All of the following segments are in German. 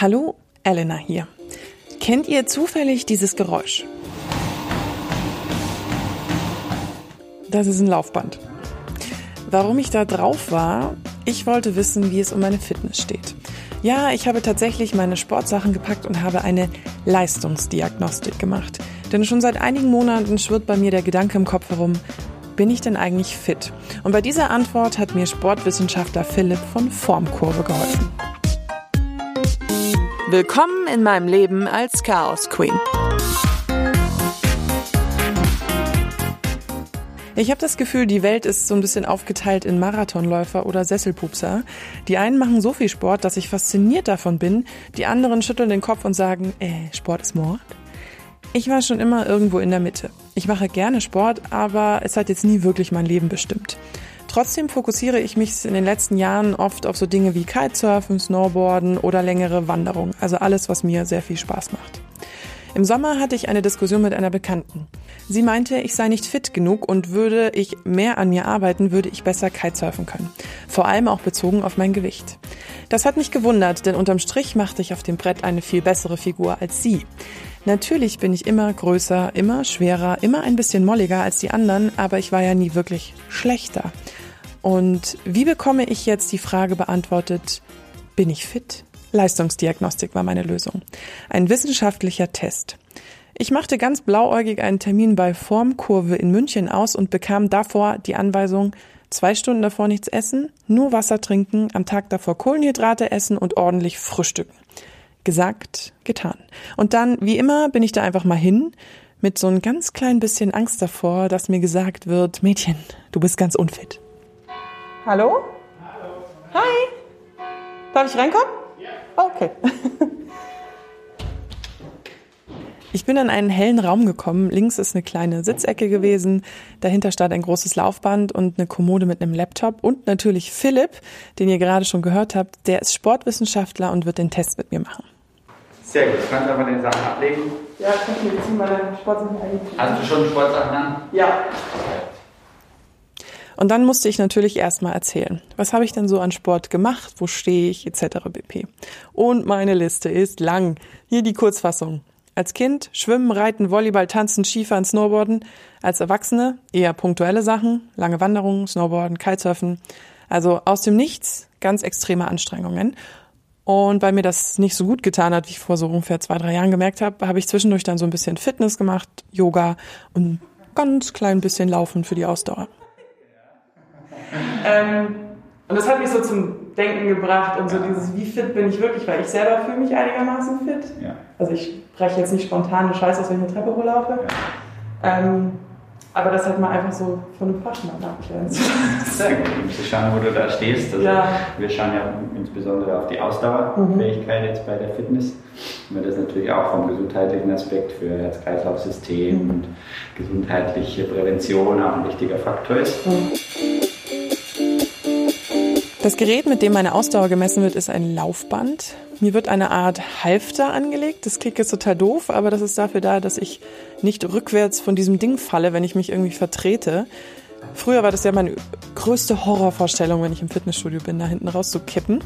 Hallo, Elena hier. Kennt ihr zufällig dieses Geräusch? Das ist ein Laufband. Warum ich da drauf war? Ich wollte wissen, wie es um meine Fitness steht. Ja, ich habe tatsächlich meine Sportsachen gepackt und habe eine Leistungsdiagnostik gemacht. Denn schon seit einigen Monaten schwirrt bei mir der Gedanke im Kopf herum, bin ich denn eigentlich fit? Und bei dieser Antwort hat mir Sportwissenschaftler Philipp von Formkurve geholfen. Willkommen in meinem Leben als Chaos Queen. Ich habe das Gefühl, die Welt ist so ein bisschen aufgeteilt in Marathonläufer oder Sesselpupser. Die einen machen so viel Sport, dass ich fasziniert davon bin. Die anderen schütteln den Kopf und sagen, äh, Sport ist Mord. Ich war schon immer irgendwo in der Mitte. Ich mache gerne Sport, aber es hat jetzt nie wirklich mein Leben bestimmt. Trotzdem fokussiere ich mich in den letzten Jahren oft auf so Dinge wie Kitesurfen, Snowboarden oder längere Wanderungen. Also alles, was mir sehr viel Spaß macht. Im Sommer hatte ich eine Diskussion mit einer Bekannten. Sie meinte, ich sei nicht fit genug und würde ich mehr an mir arbeiten, würde ich besser Kitesurfen können. Vor allem auch bezogen auf mein Gewicht. Das hat mich gewundert, denn unterm Strich machte ich auf dem Brett eine viel bessere Figur als sie. Natürlich bin ich immer größer, immer schwerer, immer ein bisschen molliger als die anderen, aber ich war ja nie wirklich schlechter. Und wie bekomme ich jetzt die Frage beantwortet, bin ich fit? Leistungsdiagnostik war meine Lösung. Ein wissenschaftlicher Test. Ich machte ganz blauäugig einen Termin bei Formkurve in München aus und bekam davor die Anweisung, zwei Stunden davor nichts essen, nur Wasser trinken, am Tag davor Kohlenhydrate essen und ordentlich frühstücken. Gesagt, getan. Und dann, wie immer, bin ich da einfach mal hin, mit so ein ganz klein bisschen Angst davor, dass mir gesagt wird, Mädchen, du bist ganz unfit. Hallo? Hallo. Hi. Darf ich reinkommen? Okay. Ich bin in einen hellen Raum gekommen. Links ist eine kleine Sitzecke gewesen. Dahinter stand ein großes Laufband und eine Kommode mit einem Laptop. Und natürlich Philipp, den ihr gerade schon gehört habt. Der ist Sportwissenschaftler und wird den Test mit mir machen. Sehr gut. Kannst du einfach den Sachen ablegen? Ja, ich kann mir jetzt mal deine Sportsachen eigentlich. Hast du schon Sportsachen an? Ja. Und dann musste ich natürlich erstmal erzählen, was habe ich denn so an Sport gemacht, wo stehe ich, etc. bp. Und meine Liste ist lang. Hier die Kurzfassung. Als Kind Schwimmen, Reiten, Volleyball, Tanzen, Skifahren, Snowboarden. Als Erwachsene eher punktuelle Sachen, lange Wanderungen, Snowboarden, Kitesurfen. Also aus dem Nichts ganz extreme Anstrengungen. Und weil mir das nicht so gut getan hat, wie ich vor so ungefähr zwei, drei Jahren gemerkt habe, habe ich zwischendurch dann so ein bisschen Fitness gemacht, Yoga und ganz klein bisschen Laufen für die Ausdauer. Ähm, und das hat mich so zum Denken gebracht und so dieses, wie fit bin ich wirklich, weil ich selber fühle mich einigermaßen fit. Ja. Also ich breche jetzt nicht spontan eine Scheiße aus, wenn ich eine Treppe hochlaufe. Ja. Ähm, aber das hat man einfach so von einem Fachmann abklären Sehr gut, um zu schauen, wo du da stehst. Also ja. Wir schauen ja insbesondere auf die Ausdauerfähigkeit mhm. jetzt bei der Fitness, weil das natürlich auch vom gesundheitlichen Aspekt für Herz-Kreislauf-System mhm. und gesundheitliche Prävention auch ein wichtiger Faktor ist. Mhm. Das Gerät, mit dem meine Ausdauer gemessen wird, ist ein Laufband. Mir wird eine Art Halfter angelegt. Das klingt jetzt total doof, aber das ist dafür da, dass ich nicht rückwärts von diesem Ding falle, wenn ich mich irgendwie vertrete. Früher war das ja meine größte Horrorvorstellung, wenn ich im Fitnessstudio bin, da hinten rauszukippen.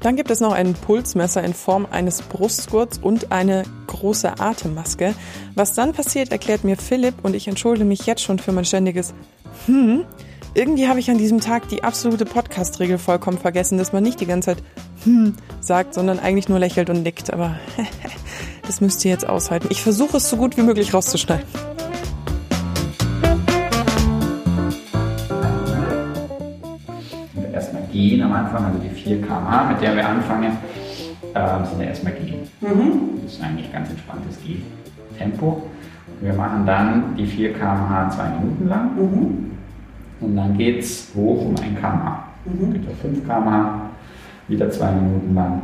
Dann gibt es noch ein Pulsmesser in Form eines Brustgurts und eine große Atemmaske. Was dann passiert, erklärt mir Philipp und ich entschuldige mich jetzt schon für mein ständiges Hm. Irgendwie habe ich an diesem Tag die absolute Podcast-Regel vollkommen vergessen, dass man nicht die ganze Zeit hm sagt, sondern eigentlich nur lächelt und nickt. Aber das müsst ihr jetzt aushalten. Ich versuche es so gut wie möglich rauszuschneiden. Erstmal gehen am Anfang, also die 4 km/h, mit der wir anfangen, äh, sind ja erstmal gehen. Mhm. Das ist eigentlich ganz entspanntes Gehen-Tempo. Wir machen dann die 4 km/h zwei Minuten lang. Mhm. Und dann geht es hoch um 1 km/h. Mhm. Geht auf 5 km/h, wieder 2 Minuten lang,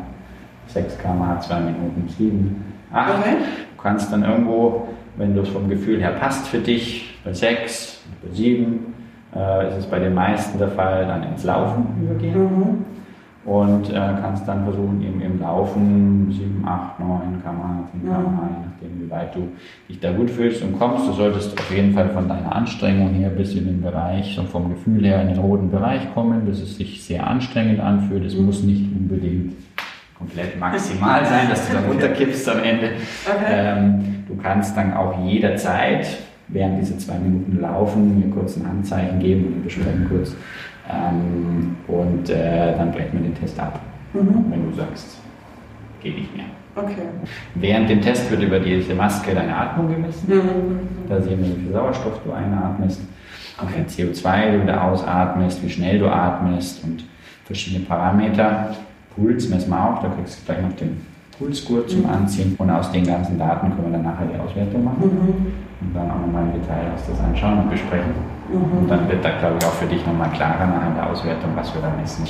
6 km/h, 2 Minuten, 7, 8. Okay. Du kannst dann irgendwo, wenn du es vom Gefühl her passt für dich, bei 6, bei 7, äh, ist es bei den meisten der Fall, dann ins Laufen übergehen. Mhm und äh, kannst dann versuchen, eben im Laufen 7, 8, 9 km/h, 10 km/h, je nachdem, wie weit du dich da gut fühlst und kommst. Du solltest auf jeden Fall von deiner Anstrengung her bis in den Bereich, so vom Gefühl her in den roten Bereich kommen, dass es sich sehr anstrengend anfühlt. Es muss nicht unbedingt komplett maximal sein, dass du dann runterkippst am Ende. Okay. Ähm, du kannst dann auch jederzeit während diese zwei Minuten laufen, mir kurz ein Handzeichen geben und wir besprechen kurz. Ähm, und äh, dann brechen wir den Test ab, mhm. wenn du sagst, geht nicht mehr. Okay. Während dem Test wird über diese Maske deine Atmung gemessen. Mhm. Da sehen wir, wie viel Sauerstoff du einatmest, okay. wie viel CO2 du wieder ausatmest, wie schnell du atmest und verschiedene Parameter. Puls messen wir auch, da kriegst du gleich noch den Pulsgurt zum. Anziehen. Und aus den ganzen Daten können wir dann nachher die Auswertung machen mhm. und dann auch nochmal im Detail uns das anschauen und besprechen. Mhm. Und dann wird da, glaube ich, auch für dich nochmal klarer nachher in der Auswertung, was wir da messen.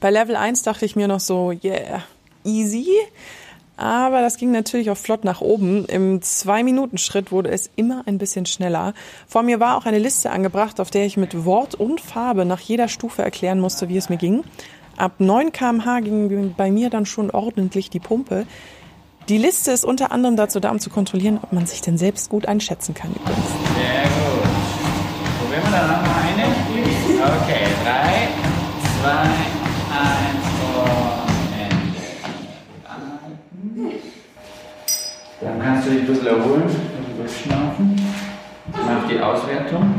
Bei Level 1 dachte ich mir noch so, yeah, easy. Aber das ging natürlich auch flott nach oben. Im Zwei-Minuten-Schritt wurde es immer ein bisschen schneller. Vor mir war auch eine Liste angebracht, auf der ich mit Wort und Farbe nach jeder Stufe erklären musste, wie es mir ging. Ab 9 kmh ging bei mir dann schon ordentlich die Pumpe. Die Liste ist unter anderem dazu da, um zu kontrollieren, ob man sich denn selbst gut einschätzen kann übrigens. Sehr gut. Probieren wir dann nochmal eine. Okay, drei, zwei, kannst du dich ein bisschen erholen, durchschnaufen. Mach die Auswertung.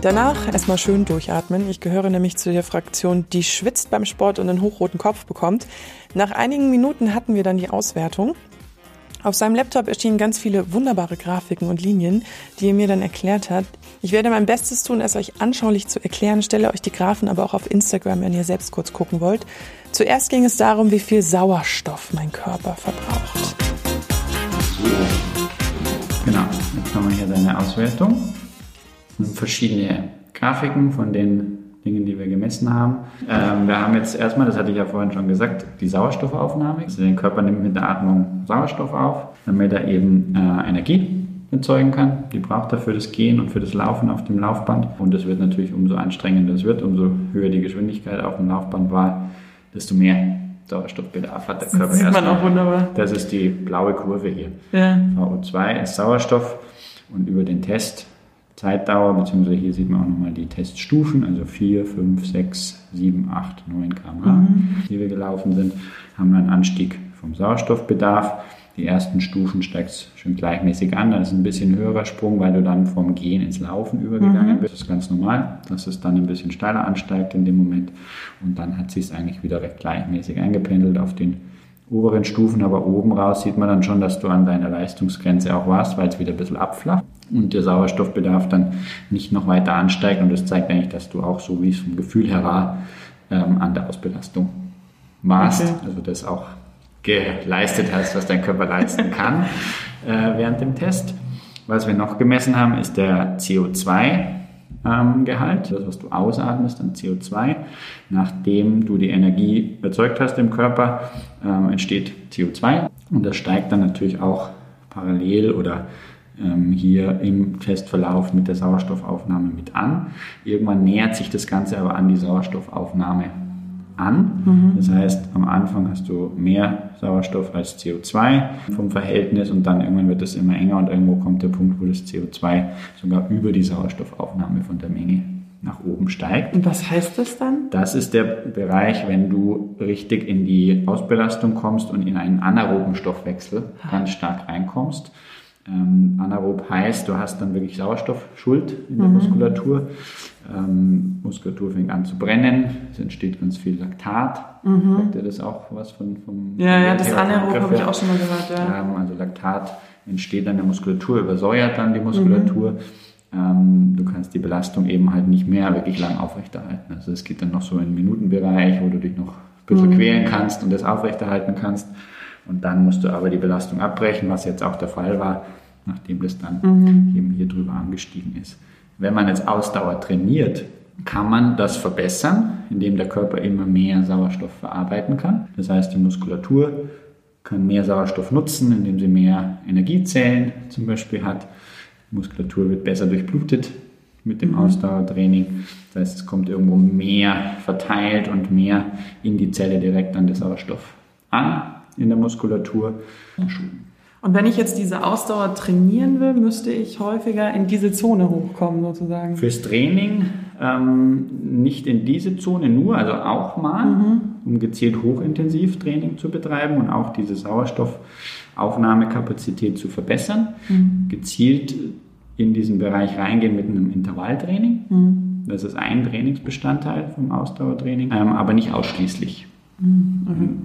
Danach erstmal schön durchatmen. Ich gehöre nämlich zu der Fraktion, die schwitzt beim Sport und einen hochroten Kopf bekommt. Nach einigen Minuten hatten wir dann die Auswertung. Auf seinem Laptop erschienen ganz viele wunderbare Grafiken und Linien, die er mir dann erklärt hat. Ich werde mein Bestes tun, es euch anschaulich zu erklären, stelle euch die Graphen aber auch auf Instagram, wenn ihr selbst kurz gucken wollt. Zuerst ging es darum, wie viel Sauerstoff mein Körper verbraucht. Genau, jetzt haben wir hier seine Auswertung. Verschiedene Grafiken von den Dingen, die wir gemessen haben. Ähm, wir haben jetzt erstmal, das hatte ich ja vorhin schon gesagt, die Sauerstoffaufnahme. Also der Körper nimmt mit der Atmung Sauerstoff auf, damit er eben äh, Energie erzeugen kann. Die braucht er für das Gehen und für das Laufen auf dem Laufband. Und es wird natürlich umso anstrengender es wird, umso höher die Geschwindigkeit auf dem Laufband war, desto mehr Sauerstoffbedarf hat der Körper. Das sieht man auch wunderbar. Das ist die blaue Kurve hier. Ja. VO2 ist Sauerstoff und über den Test Zeitdauer, beziehungsweise hier sieht man auch nochmal die Teststufen, also 4, 5, 6, 7, 8, 9 km/h, mhm. die wir gelaufen sind, haben wir einen Anstieg vom Sauerstoffbedarf. Die ersten Stufen steigt es schon gleichmäßig an, dann ist ein bisschen höherer Sprung, weil du dann vom Gehen ins Laufen übergegangen mhm. bist. Das ist ganz normal, dass es dann ein bisschen steiler ansteigt in dem Moment und dann hat sich es eigentlich wieder recht gleichmäßig eingependelt auf den oberen Stufen, aber oben raus sieht man dann schon, dass du an deiner Leistungsgrenze auch warst, weil es wieder ein bisschen abflacht und der Sauerstoffbedarf dann nicht noch weiter ansteigt. Und das zeigt eigentlich, dass du auch so, wie es vom Gefühl her war, ähm, an der Ausbelastung warst. Okay. Also das auch geleistet hast, was dein Körper leisten kann äh, während dem Test. Was wir noch gemessen haben, ist der CO2. Ähm, Gehalt, das was du ausatmest an CO2. Nachdem du die Energie erzeugt hast im Körper, ähm, entsteht CO2 und das steigt dann natürlich auch parallel oder ähm, hier im Testverlauf mit der Sauerstoffaufnahme mit an. Irgendwann nähert sich das Ganze aber an die Sauerstoffaufnahme an. Mhm. Das heißt, am Anfang hast du mehr Sauerstoff als CO2 vom Verhältnis und dann irgendwann wird es immer enger und irgendwo kommt der Punkt, wo das CO2 sogar über die Sauerstoffaufnahme von der Menge nach oben steigt. Und was heißt das dann? Das ist der Bereich, wenn du richtig in die Ausbelastung kommst und in einen anaeroben Stoffwechsel ganz stark reinkommst. Ähm, anaerob heißt, du hast dann wirklich Sauerstoffschuld in der mhm. Muskulatur. Ähm, Muskulatur fängt an zu brennen, es entsteht ganz viel Laktat. Mhm. Sagt ihr das auch was von vom Ja, ja, das anaerob habe ich auch schon mal gehört. Ja. Ähm, also Laktat entsteht dann in der Muskulatur, übersäuert dann die Muskulatur. Mhm. Ähm, du kannst die Belastung eben halt nicht mehr wirklich lang aufrechterhalten. Also es geht dann noch so in den Minutenbereich, wo du dich noch ein bisschen mhm. quälen kannst und das aufrechterhalten kannst. Und dann musst du aber die Belastung abbrechen, was jetzt auch der Fall war, nachdem das dann mhm. eben hier drüber angestiegen ist. Wenn man jetzt Ausdauer trainiert, kann man das verbessern, indem der Körper immer mehr Sauerstoff verarbeiten kann. Das heißt, die Muskulatur kann mehr Sauerstoff nutzen, indem sie mehr Energiezellen zum Beispiel hat. Die Muskulatur wird besser durchblutet mit dem mhm. Ausdauertraining. Das heißt, es kommt irgendwo mehr verteilt und mehr in die Zelle direkt an den Sauerstoff an in der Muskulatur. Und wenn ich jetzt diese Ausdauer trainieren will, müsste ich häufiger in diese Zone hochkommen, sozusagen. Fürs Training ähm, nicht in diese Zone nur, also auch mal, mhm. um gezielt hochintensiv Training zu betreiben und auch diese Sauerstoffaufnahmekapazität zu verbessern. Mhm. Gezielt in diesen Bereich reingehen mit einem Intervalltraining. Mhm. Das ist ein Trainingsbestandteil vom Ausdauertraining, ähm, aber nicht ausschließlich. Mhm.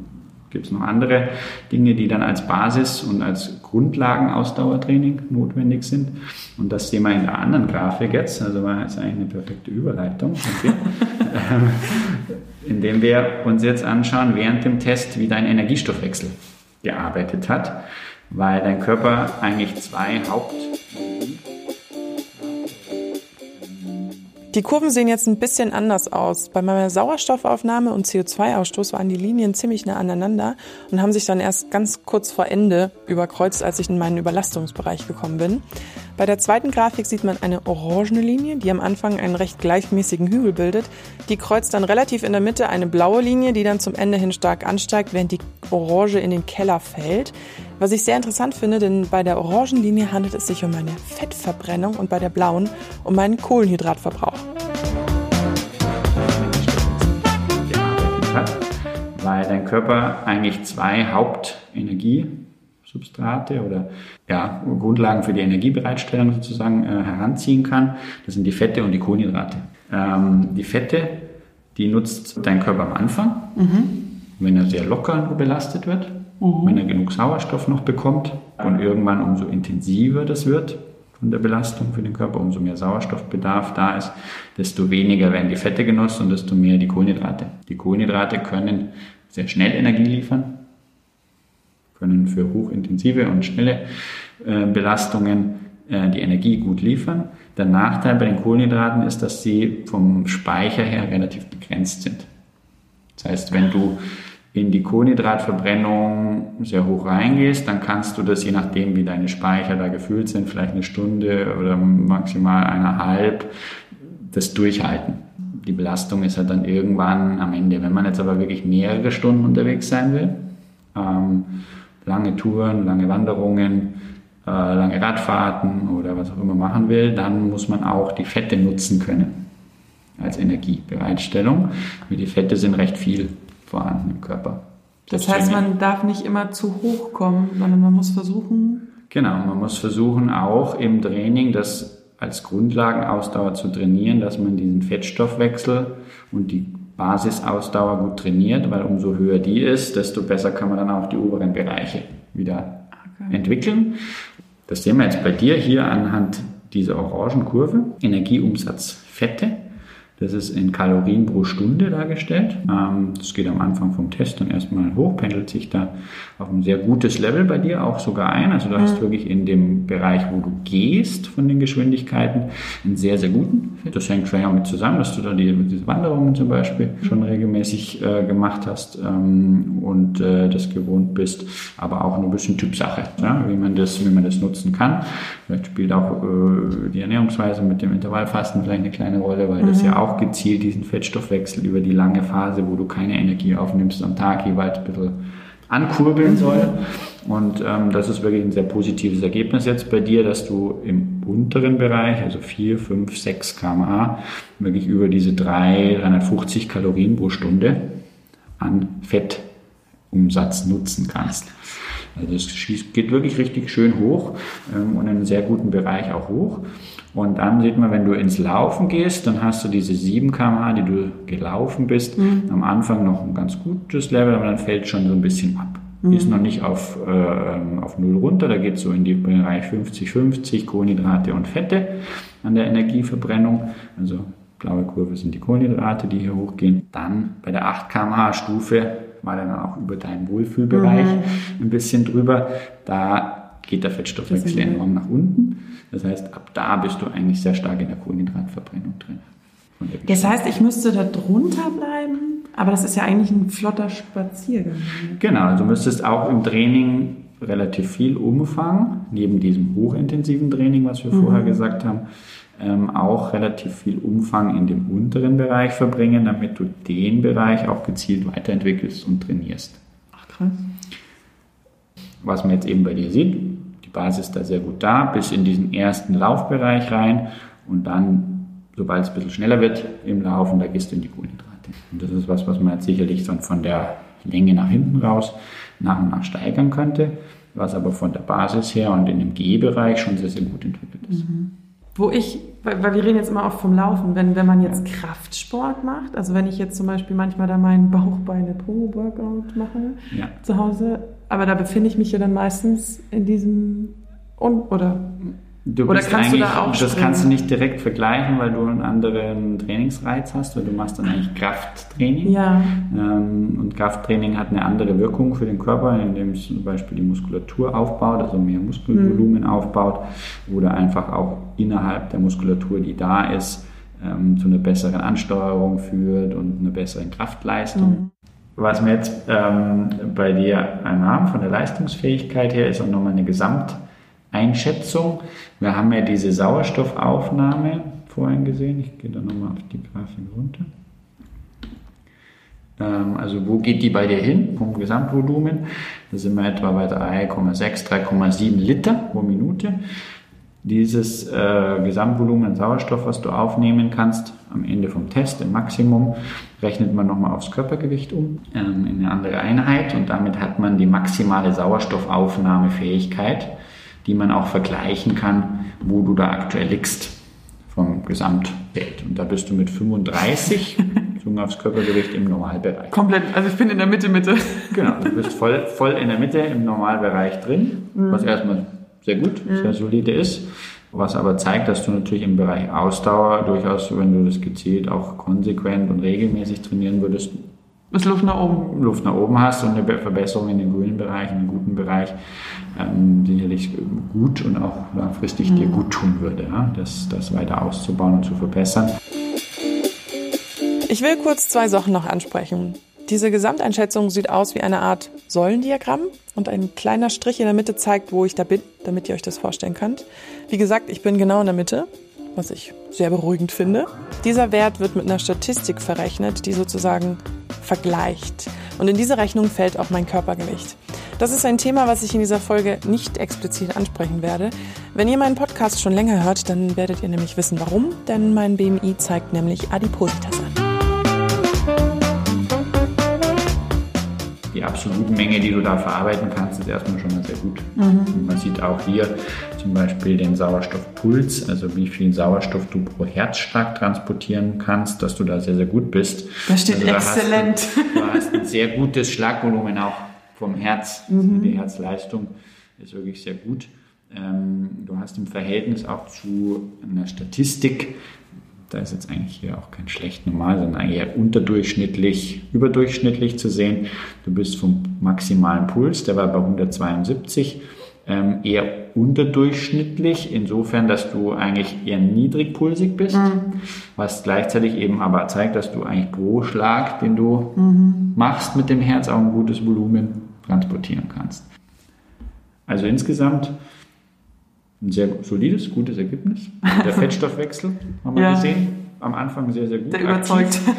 Gibt es noch andere Dinge, die dann als Basis und als Grundlagen-Ausdauertraining notwendig sind. Und das sehen wir in der anderen Grafik jetzt. Also war jetzt eigentlich eine perfekte Überleitung. Okay. Ähm, indem wir uns jetzt anschauen, während dem Test, wie dein Energiestoffwechsel gearbeitet hat, weil dein Körper eigentlich zwei Haupt Die Kurven sehen jetzt ein bisschen anders aus. Bei meiner Sauerstoffaufnahme und CO2-Ausstoß waren die Linien ziemlich nah aneinander und haben sich dann erst ganz kurz vor Ende überkreuzt, als ich in meinen Überlastungsbereich gekommen bin. Bei der zweiten Grafik sieht man eine orangene Linie, die am Anfang einen recht gleichmäßigen Hügel bildet. Die kreuzt dann relativ in der Mitte eine blaue Linie, die dann zum Ende hin stark ansteigt, während die Orange in den Keller fällt. Was ich sehr interessant finde, denn bei der Orangenlinie handelt es sich um eine Fettverbrennung und bei der blauen um einen Kohlenhydratverbrauch. weil dein Körper eigentlich zwei Hauptenergiesubstrate oder ja, Grundlagen für die Energiebereitstellung sozusagen äh, heranziehen kann. Das sind die Fette und die Kohlenhydrate. Ähm, die Fette, die nutzt dein Körper am Anfang, mhm. wenn er sehr locker belastet wird mhm. wenn er genug Sauerstoff noch bekommt. Und irgendwann, umso intensiver das wird von der Belastung für den Körper, umso mehr Sauerstoffbedarf da ist, desto weniger werden die Fette genutzt und desto mehr die Kohlenhydrate. Die Kohlenhydrate können sehr schnell Energie liefern, können für hochintensive und schnelle äh, Belastungen äh, die Energie gut liefern. Der Nachteil bei den Kohlenhydraten ist, dass sie vom Speicher her relativ begrenzt sind. Das heißt, wenn du in die Kohlenhydratverbrennung sehr hoch reingehst, dann kannst du das, je nachdem wie deine Speicher da gefüllt sind, vielleicht eine Stunde oder maximal eineinhalb, das durchhalten. Die Belastung ist halt dann irgendwann am Ende. Wenn man jetzt aber wirklich mehrere Stunden unterwegs sein will, ähm, lange Touren, lange Wanderungen, äh, lange Radfahrten oder was auch immer machen will, dann muss man auch die Fette nutzen können als Energiebereitstellung. Die Fette sind recht viel vorhanden im Körper. Das, heißt, man darf nicht immer zu hoch kommen, sondern man muss versuchen. Genau, man muss versuchen, auch im Training das als Grundlagenausdauer zu trainieren, dass man diesen Fettstoffwechsel und die Basisausdauer gut trainiert, weil umso höher die ist, desto besser kann man dann auch die oberen Bereiche wieder okay. entwickeln. Das sehen wir jetzt bei dir hier anhand dieser Orangenkurve. Energieumsatz Fette das ist in Kalorien pro Stunde dargestellt. Ähm, das geht am Anfang vom Test dann erstmal hoch, pendelt sich da auf ein sehr gutes Level bei dir auch sogar ein. Also du hast mhm. wirklich in dem Bereich, wo du gehst von den Geschwindigkeiten, einen sehr, sehr guten. Das hängt vielleicht auch mit zusammen, dass du da die, diese Wanderungen zum Beispiel mhm. schon regelmäßig äh, gemacht hast ähm, und äh, das gewohnt bist, aber auch ein bisschen Typsache, ja, wie, man das, wie man das nutzen kann. Vielleicht spielt auch äh, die Ernährungsweise mit dem Intervallfasten vielleicht eine kleine Rolle, weil mhm. das ja auch auch gezielt diesen Fettstoffwechsel über die lange Phase, wo du keine Energie aufnimmst am Tag jeweils ein bisschen ankurbeln soll. Und ähm, das ist wirklich ein sehr positives Ergebnis jetzt bei dir, dass du im unteren Bereich, also 4, 5, 6 kmh, wirklich über diese 3, 350 Kalorien pro Stunde an Fettumsatz nutzen kannst. Also es geht wirklich richtig schön hoch ähm, und in einem sehr guten Bereich auch hoch. Und dann sieht man, wenn du ins Laufen gehst, dann hast du diese 7 km/h, die du gelaufen bist, mhm. am Anfang noch ein ganz gutes Level, aber dann fällt schon so ein bisschen ab. Mhm. Ist noch nicht auf, äh, auf Null runter, da geht es so in den Bereich 50-50, Kohlenhydrate und Fette an der Energieverbrennung. Also blaue Kurve sind die Kohlenhydrate, die hier hochgehen. Dann bei der 8 km/h Stufe war dann auch über deinen Wohlfühlbereich mhm. ein bisschen drüber. Da geht der Fettstoffwechsel enorm nach unten. Das heißt, ab da bist du eigentlich sehr stark in der Kohlenhydratverbrennung drin. Das heißt, ich müsste da drunter bleiben, aber das ist ja eigentlich ein flotter Spaziergang. Genau, also du müsstest auch im Training relativ viel Umfang, neben diesem hochintensiven Training, was wir mhm. vorher gesagt haben, ähm, auch relativ viel Umfang in dem unteren Bereich verbringen, damit du den Bereich auch gezielt weiterentwickelst und trainierst. Ach krass. was man jetzt eben bei dir sieht, die Basis ist da sehr gut da, bis in diesen ersten Laufbereich rein und dann, sobald es ein bisschen schneller wird im Laufen, da gehst du in die Kohlenhydrate. Und das ist was, was man jetzt sicherlich dann von der Länge nach hinten raus nach und nach steigern könnte, was aber von der Basis her und in dem G-Bereich schon sehr, sehr gut entwickelt ist. Mhm. Wo ich, weil, weil, wir reden jetzt immer oft vom Laufen, wenn, wenn man jetzt. Kraftsport macht, also wenn ich jetzt zum Beispiel manchmal da meinen Bauchbeine-Po-Workout mache ja. zu Hause, aber da befinde ich mich ja dann meistens in diesem, oder Du Oder kannst du da auch Das springen? kannst du nicht direkt vergleichen, weil du einen anderen Trainingsreiz hast, weil du machst dann eigentlich Krafttraining. Ja. Ähm, und Krafttraining hat eine andere Wirkung für den Körper, indem es zum Beispiel die Muskulatur aufbaut, also mehr Muskelvolumen mhm. aufbaut oder einfach auch innerhalb der Muskulatur, die da ist, ähm, zu einer besseren Ansteuerung führt und einer besseren Kraftleistung. Mhm. Was wir jetzt ähm, bei dir einmal haben von der Leistungsfähigkeit her, ist auch nochmal eine Gesamt- Einschätzung. Wir haben ja diese Sauerstoffaufnahme vorhin gesehen. Ich gehe da nochmal auf die Grafik runter. Ähm, also wo geht die bei dir hin vom Gesamtvolumen? Da sind wir etwa bei 3,6, 3,7 Liter pro Minute. Dieses äh, Gesamtvolumen Sauerstoff, was du aufnehmen kannst, am Ende vom Test im Maximum, rechnet man nochmal aufs Körpergewicht um, ähm, in eine andere Einheit und damit hat man die maximale Sauerstoffaufnahmefähigkeit die man auch vergleichen kann, wo du da aktuell liegst vom Gesamtwert. Und da bist du mit 35 bezogen aufs Körpergewicht im Normalbereich. Komplett, also ich bin in der Mitte, Mitte. Genau, du bist voll, voll in der Mitte im Normalbereich drin, mhm. was erstmal sehr gut, mhm. sehr solide ist. Was aber zeigt, dass du natürlich im Bereich Ausdauer durchaus, wenn du das gezielt auch konsequent und regelmäßig trainieren würdest, ist Luft nach oben. Luft nach oben hast und eine Verbesserung in den grünen Bereich, in den guten Bereich, ähm, sicherlich gut und auch langfristig mhm. dir gut tun würde, ja? das, das weiter auszubauen und zu verbessern. Ich will kurz zwei Sachen noch ansprechen. Diese Gesamteinschätzung sieht aus wie eine Art Säulendiagramm und ein kleiner Strich in der Mitte zeigt, wo ich da bin, damit ihr euch das vorstellen könnt. Wie gesagt, ich bin genau in der Mitte was ich sehr beruhigend finde. Dieser Wert wird mit einer Statistik verrechnet, die sozusagen vergleicht. Und in diese Rechnung fällt auch mein Körpergewicht. Das ist ein Thema, was ich in dieser Folge nicht explizit ansprechen werde. Wenn ihr meinen Podcast schon länger hört, dann werdet ihr nämlich wissen, warum. Denn mein BMI zeigt nämlich Adipositas an. die absolute Menge, die du da verarbeiten kannst, ist erstmal schon mal sehr gut. Mhm. Man sieht auch hier zum Beispiel den Sauerstoffpuls, also wie viel Sauerstoff du pro Herzschlag transportieren kannst, dass du da sehr, sehr gut bist. Das steht also, da exzellent. Hast du, du, hast ein sehr gutes Schlagvolumen auch vom Herz. Also mhm. Die Herzleistung ist wirklich sehr gut. Ähm, du hast im Verhältnis auch zu einer Statistik da ist jetzt eigentlich hier auch kein schlecht normal, sondern eher unterdurchschnittlich, überdurchschnittlich zu sehen. Du bist vom maximalen Puls, der war bei 172, ähm, eher unterdurchschnittlich, insofern, dass du eigentlich eher niedrigpulsig bist, mhm. was gleichzeitig eben aber zeigt, dass du eigentlich pro Schlag, den du mhm. machst mit dem Herz, auch ein gutes Volumen transportieren kannst. Also insgesamt ein sehr solides, gutes Ergebnis. Der Fettstoffwechsel haben wir ja. gesehen. Am Anfang sehr, sehr gut. Der überzeugt.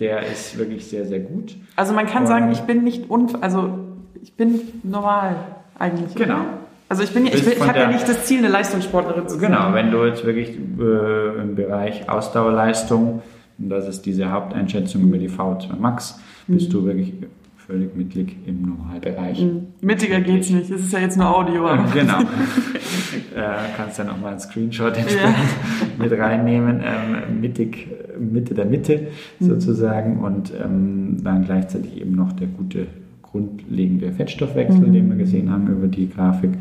Der ist wirklich sehr, sehr gut. Also man kann Und sagen, ich bin nicht unf also ich bin normal eigentlich. Genau. Oder? Also ich bin, ich, ich habe ja nicht das Ziel, eine Leistungssportlerin zu sein. Genau, wenn du jetzt wirklich äh, im Bereich Ausdauerleistung, und das ist diese Haupteinschätzung über die V2 Max, bist mhm. du wirklich völlig mittig im Normalbereich. Mhm. Mittiger geht's nicht, es ist ja jetzt nur Audio. Aber. Genau. äh, kannst ja nochmal einen Screenshot entsprechend ja. mit reinnehmen. Ähm, mittig, Mitte der Mitte mhm. sozusagen und ähm, dann gleichzeitig eben noch der gute grundlegende Fettstoffwechsel, mhm. den wir gesehen haben über die Grafik.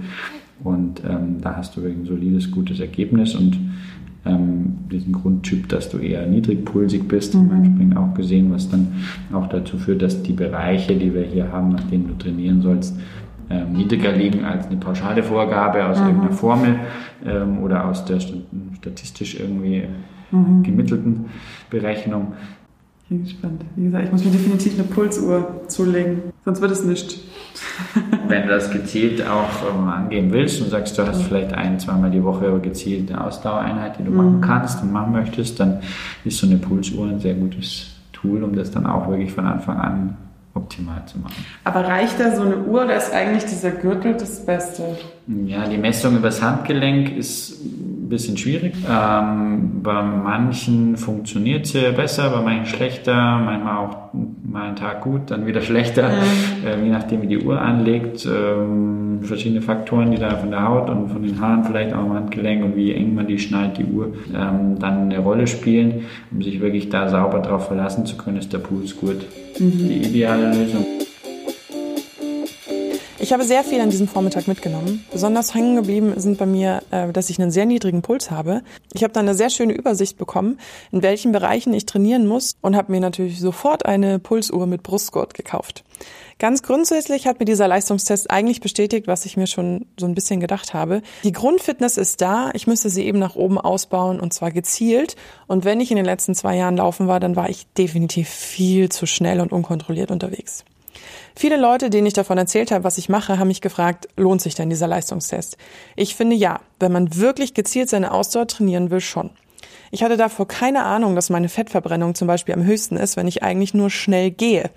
Und ähm, da hast du wirklich ein solides, gutes Ergebnis und ähm, diesen Grundtyp, dass du eher niedrigpulsig bist, mhm. entsprechend auch gesehen, was dann auch dazu führt, dass die Bereiche, die wir hier haben, nach denen du trainieren sollst, ähm, niedriger liegen als eine pauschale Vorgabe aus mhm. irgendeiner Formel ähm, oder aus der statistisch irgendwie mhm. gemittelten Berechnung. Ich bin gespannt. Wie gesagt, ich muss mir definitiv eine Pulsuhr zulegen, sonst wird es nicht. Wenn du das gezielt auch ähm, angehen willst und sagst, du hast vielleicht ein, zweimal die Woche gezielt eine Ausdauereinheit, die du mhm. machen kannst und machen möchtest, dann ist so eine Pulsuhr ein sehr gutes Tool, um das dann auch wirklich von Anfang an optimal zu machen. Aber reicht da so eine Uhr, da ist eigentlich dieser Gürtel das Beste? Ja, die Messung übers Handgelenk ist ein bisschen schwierig. Ähm, bei manchen funktioniert sie besser, bei manchen schlechter, manchmal auch mal einen Tag gut, dann wieder schlechter, mhm. äh, je nachdem wie die Uhr anlegt. Ähm, verschiedene Faktoren, die da von der Haut und von den Haaren vielleicht auch am Handgelenk und wie eng man die schnallt, die Uhr, ähm, dann eine Rolle spielen. Um sich wirklich da sauber drauf verlassen zu können, ist der Pulsgurt mhm. die ideale Lösung. Ich habe sehr viel an diesem Vormittag mitgenommen. Besonders hängen geblieben sind bei mir, äh, dass ich einen sehr niedrigen Puls habe. Ich habe dann eine sehr schöne Übersicht bekommen, in welchen Bereichen ich trainieren muss und habe mir natürlich sofort eine Pulsuhr mit Brustgurt gekauft. Ganz grundsätzlich hat mir dieser Leistungstest eigentlich bestätigt, was ich mir schon so ein bisschen gedacht habe. Die Grundfitness ist da. Ich müsste sie eben nach oben ausbauen und zwar gezielt. Und wenn ich in den letzten zwei Jahren laufen war, dann war ich definitiv viel zu schnell und unkontrolliert unterwegs. Viele Leute, denen ich davon erzählt habe, was ich mache, haben mich gefragt, lohnt sich denn dieser Leistungstest? Ich finde ja, wenn man wirklich gezielt seine Ausdauer trainieren will, schon. Ich hatte davor keine Ahnung, dass meine Fettverbrennung zum Beispiel am höchsten ist, wenn ich eigentlich nur schnell gehe.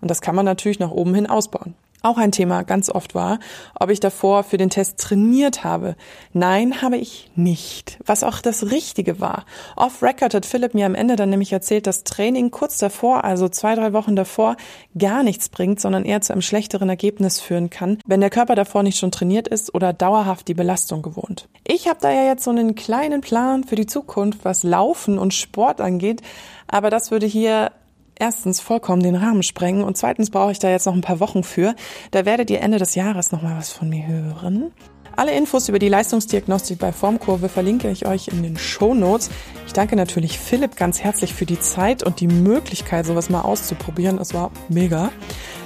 Und das kann man natürlich nach oben hin ausbauen auch ein Thema ganz oft war, ob ich davor für den Test trainiert habe. Nein, habe ich nicht, was auch das Richtige war. Off Record hat Philipp mir am Ende dann nämlich erzählt, dass Training kurz davor, also zwei, drei Wochen davor, gar nichts bringt, sondern eher zu einem schlechteren Ergebnis führen kann, wenn der Körper davor nicht schon trainiert ist oder dauerhaft die Belastung gewohnt. Ich habe da ja jetzt so einen kleinen Plan für die Zukunft, was Laufen und Sport angeht, aber das würde hier erstens vollkommen den Rahmen sprengen und zweitens brauche ich da jetzt noch ein paar Wochen für. Da werdet ihr Ende des Jahres noch mal was von mir hören. Alle Infos über die Leistungsdiagnostik bei Formkurve verlinke ich euch in den Show Notes. Ich danke natürlich Philipp ganz herzlich für die Zeit und die Möglichkeit, sowas mal auszuprobieren. Es war mega.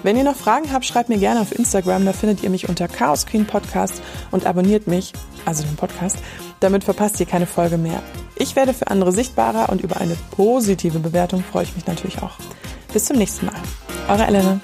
Wenn ihr noch Fragen habt, schreibt mir gerne auf Instagram. Da findet ihr mich unter Chaos Queen Podcast und abonniert mich, also den Podcast. Damit verpasst ihr keine Folge mehr. Ich werde für andere sichtbarer und über eine positive Bewertung freue ich mich natürlich auch. Bis zum nächsten Mal. Eure Elena.